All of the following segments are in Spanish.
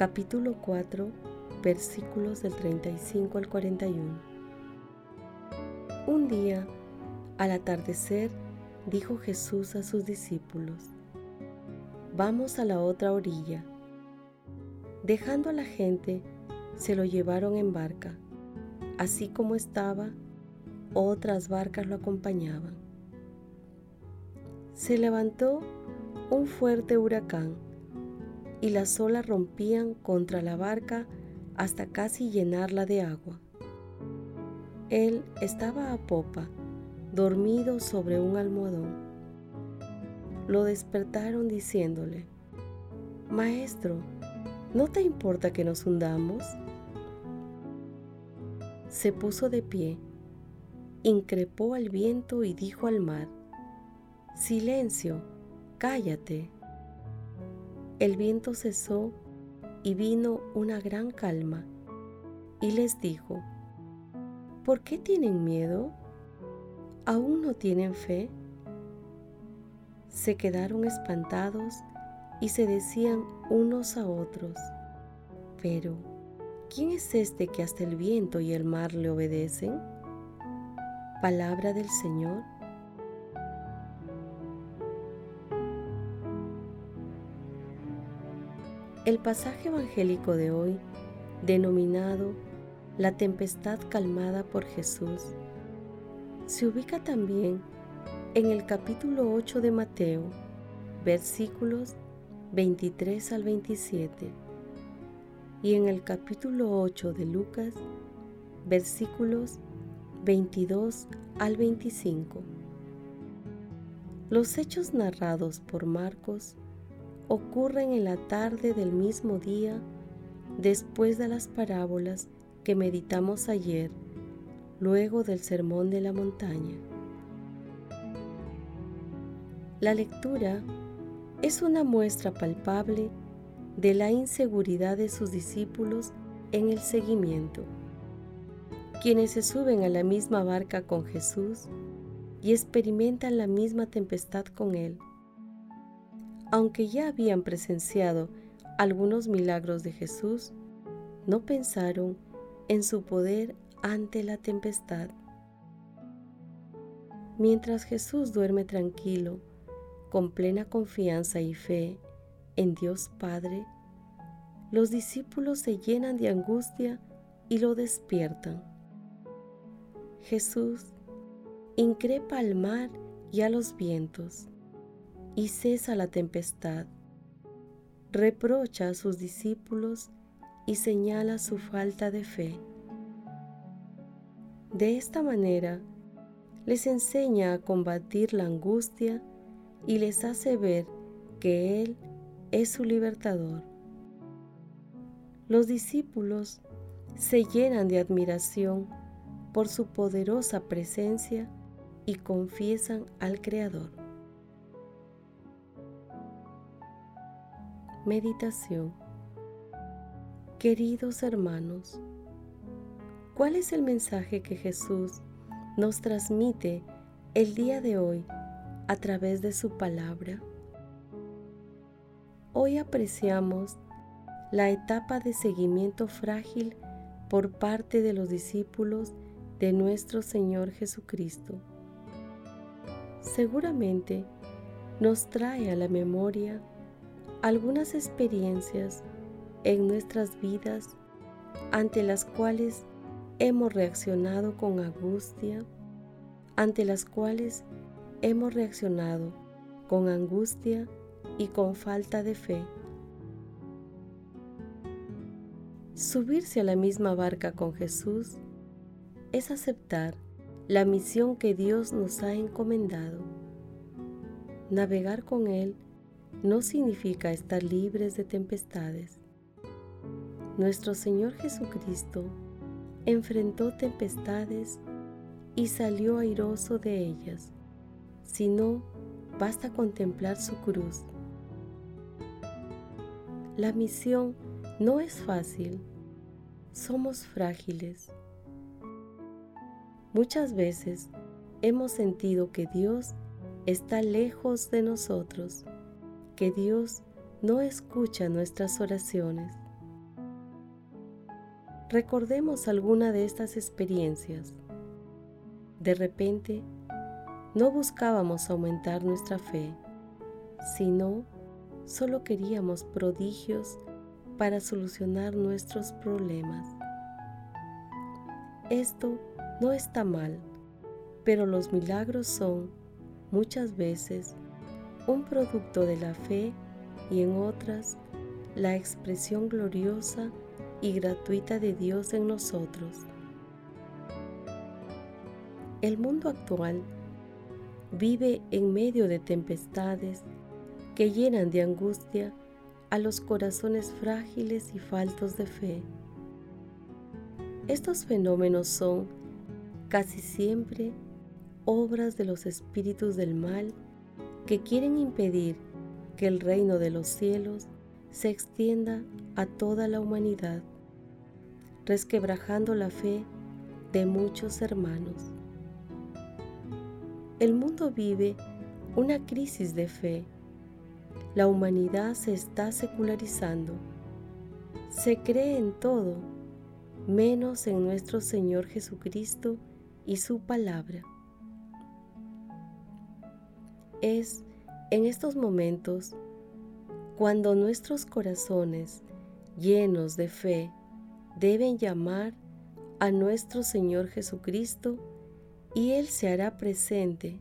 capítulo 4, versículos del 35 al 41. Un día, al atardecer, dijo Jesús a sus discípulos, Vamos a la otra orilla. Dejando a la gente, se lo llevaron en barca. Así como estaba, otras barcas lo acompañaban se levantó un fuerte huracán y las olas rompían contra la barca hasta casi llenarla de agua. Él estaba a popa, dormido sobre un almohadón. Lo despertaron diciéndole, Maestro, ¿no te importa que nos hundamos? Se puso de pie, increpó al viento y dijo al mar, Silencio, cállate. El viento cesó y vino una gran calma, y les dijo, ¿por qué tienen miedo? ¿Aún no tienen fe? Se quedaron espantados y se decían unos a otros, pero ¿quién es este que hasta el viento y el mar le obedecen? Palabra del Señor. El pasaje evangélico de hoy, denominado La tempestad calmada por Jesús, se ubica también en el capítulo 8 de Mateo, versículos 23 al 27, y en el capítulo 8 de Lucas, versículos 22 al 25. Los hechos narrados por Marcos ocurren en la tarde del mismo día después de las parábolas que meditamos ayer, luego del Sermón de la Montaña. La lectura es una muestra palpable de la inseguridad de sus discípulos en el seguimiento, quienes se suben a la misma barca con Jesús y experimentan la misma tempestad con Él aunque ya habían presenciado algunos milagros de Jesús, no pensaron en su poder ante la tempestad. Mientras Jesús duerme tranquilo, con plena confianza y fe en Dios Padre, los discípulos se llenan de angustia y lo despiertan. Jesús increpa al mar y a los vientos y cesa la tempestad. Reprocha a sus discípulos y señala su falta de fe. De esta manera, les enseña a combatir la angustia y les hace ver que Él es su libertador. Los discípulos se llenan de admiración por su poderosa presencia y confiesan al Creador. Meditación Queridos hermanos, ¿cuál es el mensaje que Jesús nos transmite el día de hoy a través de su palabra? Hoy apreciamos la etapa de seguimiento frágil por parte de los discípulos de nuestro Señor Jesucristo. Seguramente nos trae a la memoria algunas experiencias en nuestras vidas ante las cuales hemos reaccionado con angustia, ante las cuales hemos reaccionado con angustia y con falta de fe. Subirse a la misma barca con Jesús es aceptar la misión que Dios nos ha encomendado. Navegar con Él no significa estar libres de tempestades. Nuestro Señor Jesucristo enfrentó tempestades y salió airoso de ellas, sino basta contemplar su cruz. La misión no es fácil, somos frágiles. Muchas veces hemos sentido que Dios está lejos de nosotros, que Dios no escucha nuestras oraciones. Recordemos alguna de estas experiencias. De repente, no buscábamos aumentar nuestra fe, sino solo queríamos prodigios para solucionar nuestros problemas. Esto no está mal, pero los milagros son muchas veces un producto de la fe y en otras la expresión gloriosa y gratuita de Dios en nosotros. El mundo actual vive en medio de tempestades que llenan de angustia a los corazones frágiles y faltos de fe. Estos fenómenos son casi siempre obras de los espíritus del mal que quieren impedir que el reino de los cielos se extienda a toda la humanidad, resquebrajando la fe de muchos hermanos. El mundo vive una crisis de fe. La humanidad se está secularizando. Se cree en todo, menos en nuestro Señor Jesucristo y su palabra. Es en estos momentos cuando nuestros corazones llenos de fe deben llamar a nuestro Señor Jesucristo y Él se hará presente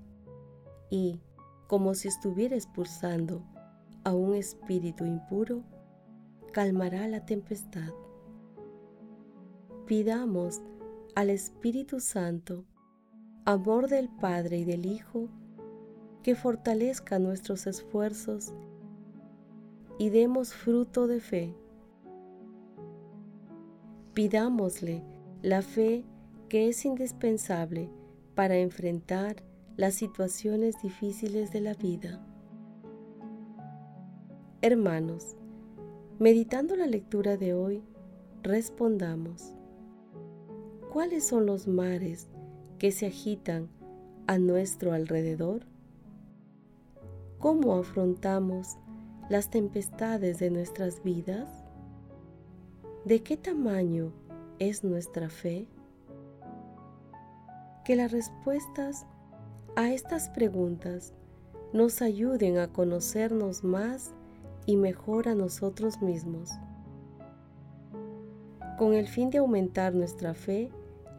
y, como si estuviera expulsando a un espíritu impuro, calmará la tempestad. Pidamos al Espíritu Santo, amor del Padre y del Hijo, que fortalezca nuestros esfuerzos y demos fruto de fe. Pidámosle la fe que es indispensable para enfrentar las situaciones difíciles de la vida. Hermanos, meditando la lectura de hoy, respondamos, ¿cuáles son los mares que se agitan a nuestro alrededor? ¿Cómo afrontamos las tempestades de nuestras vidas? ¿De qué tamaño es nuestra fe? Que las respuestas a estas preguntas nos ayuden a conocernos más y mejor a nosotros mismos, con el fin de aumentar nuestra fe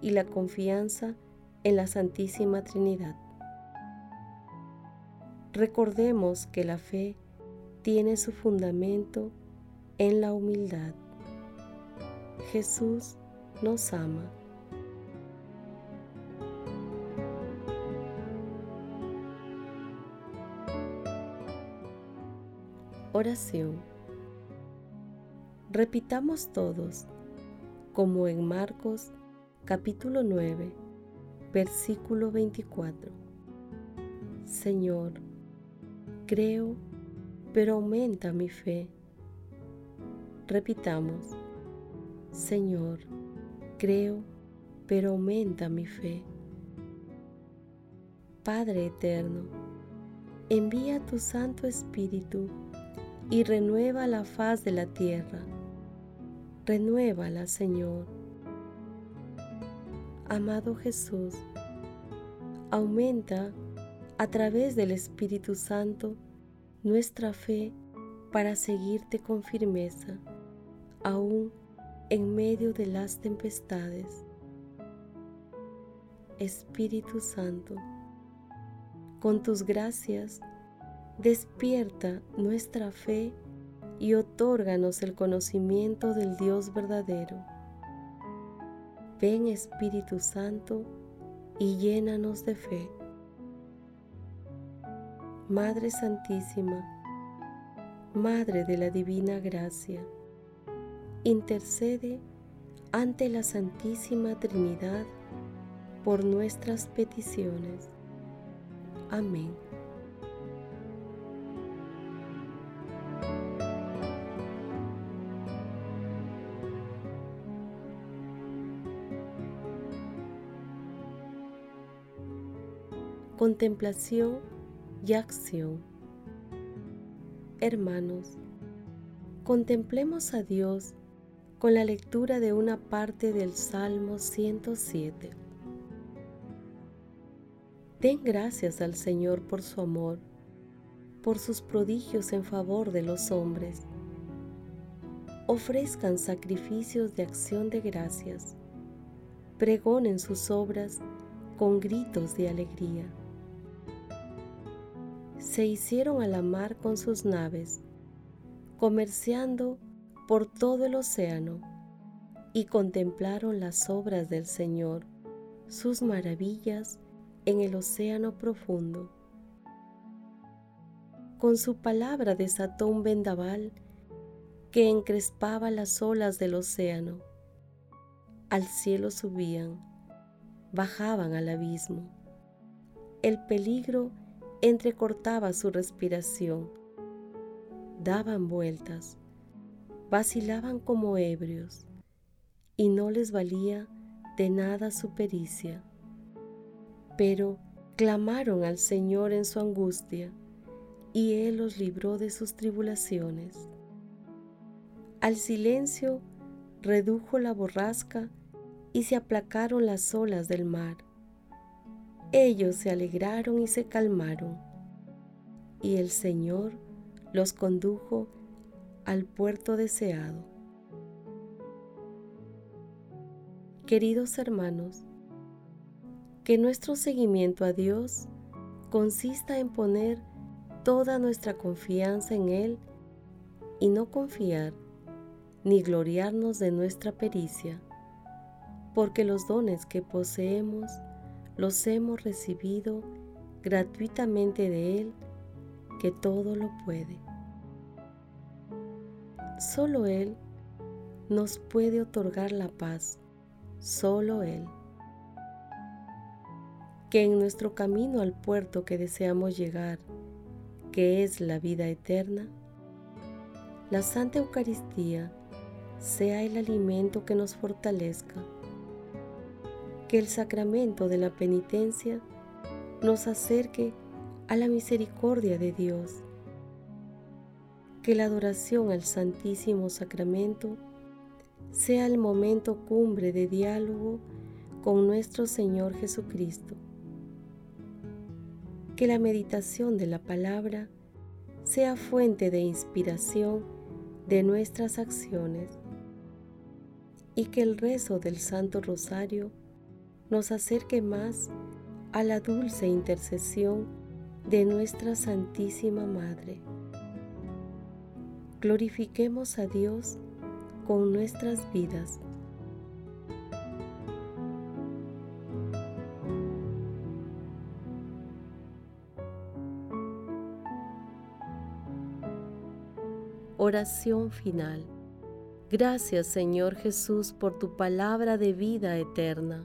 y la confianza en la Santísima Trinidad. Recordemos que la fe tiene su fundamento en la humildad. Jesús nos ama. Oración. Repitamos todos, como en Marcos capítulo 9, versículo 24. Señor, creo, pero aumenta mi fe. Repitamos, Señor, creo, pero aumenta mi fe. Padre eterno, envía tu Santo Espíritu y renueva la faz de la tierra. Renuévala, Señor. Amado Jesús, aumenta a través del Espíritu Santo nuestra fe para seguirte con firmeza, aún en medio de las tempestades. Espíritu Santo, con tus gracias, despierta nuestra fe y otórganos el conocimiento del Dios verdadero. Ven Espíritu Santo y llénanos de fe. Madre Santísima, Madre de la Divina Gracia, intercede ante la Santísima Trinidad por nuestras peticiones. Amén. Contemplación y acción. Hermanos, contemplemos a Dios con la lectura de una parte del Salmo 107. Den gracias al Señor por su amor, por sus prodigios en favor de los hombres. Ofrezcan sacrificios de acción de gracias. Pregonen sus obras con gritos de alegría se hicieron a la mar con sus naves, comerciando por todo el océano, y contemplaron las obras del Señor, sus maravillas en el océano profundo. Con su palabra desató un vendaval que encrespaba las olas del océano. Al cielo subían, bajaban al abismo. El peligro entrecortaba su respiración. Daban vueltas, vacilaban como ebrios, y no les valía de nada su pericia. Pero clamaron al Señor en su angustia, y Él los libró de sus tribulaciones. Al silencio redujo la borrasca y se aplacaron las olas del mar ellos se alegraron y se calmaron, y el Señor los condujo al puerto deseado. Queridos hermanos, que nuestro seguimiento a Dios consista en poner toda nuestra confianza en Él y no confiar ni gloriarnos de nuestra pericia, porque los dones que poseemos los hemos recibido gratuitamente de Él, que todo lo puede. Solo Él nos puede otorgar la paz, solo Él. Que en nuestro camino al puerto que deseamos llegar, que es la vida eterna, la Santa Eucaristía sea el alimento que nos fortalezca que el sacramento de la penitencia nos acerque a la misericordia de Dios. Que la adoración al Santísimo Sacramento sea el momento cumbre de diálogo con nuestro Señor Jesucristo. Que la meditación de la palabra sea fuente de inspiración de nuestras acciones y que el rezo del Santo Rosario nos acerque más a la dulce intercesión de nuestra Santísima Madre. Glorifiquemos a Dios con nuestras vidas. Oración final. Gracias Señor Jesús por tu palabra de vida eterna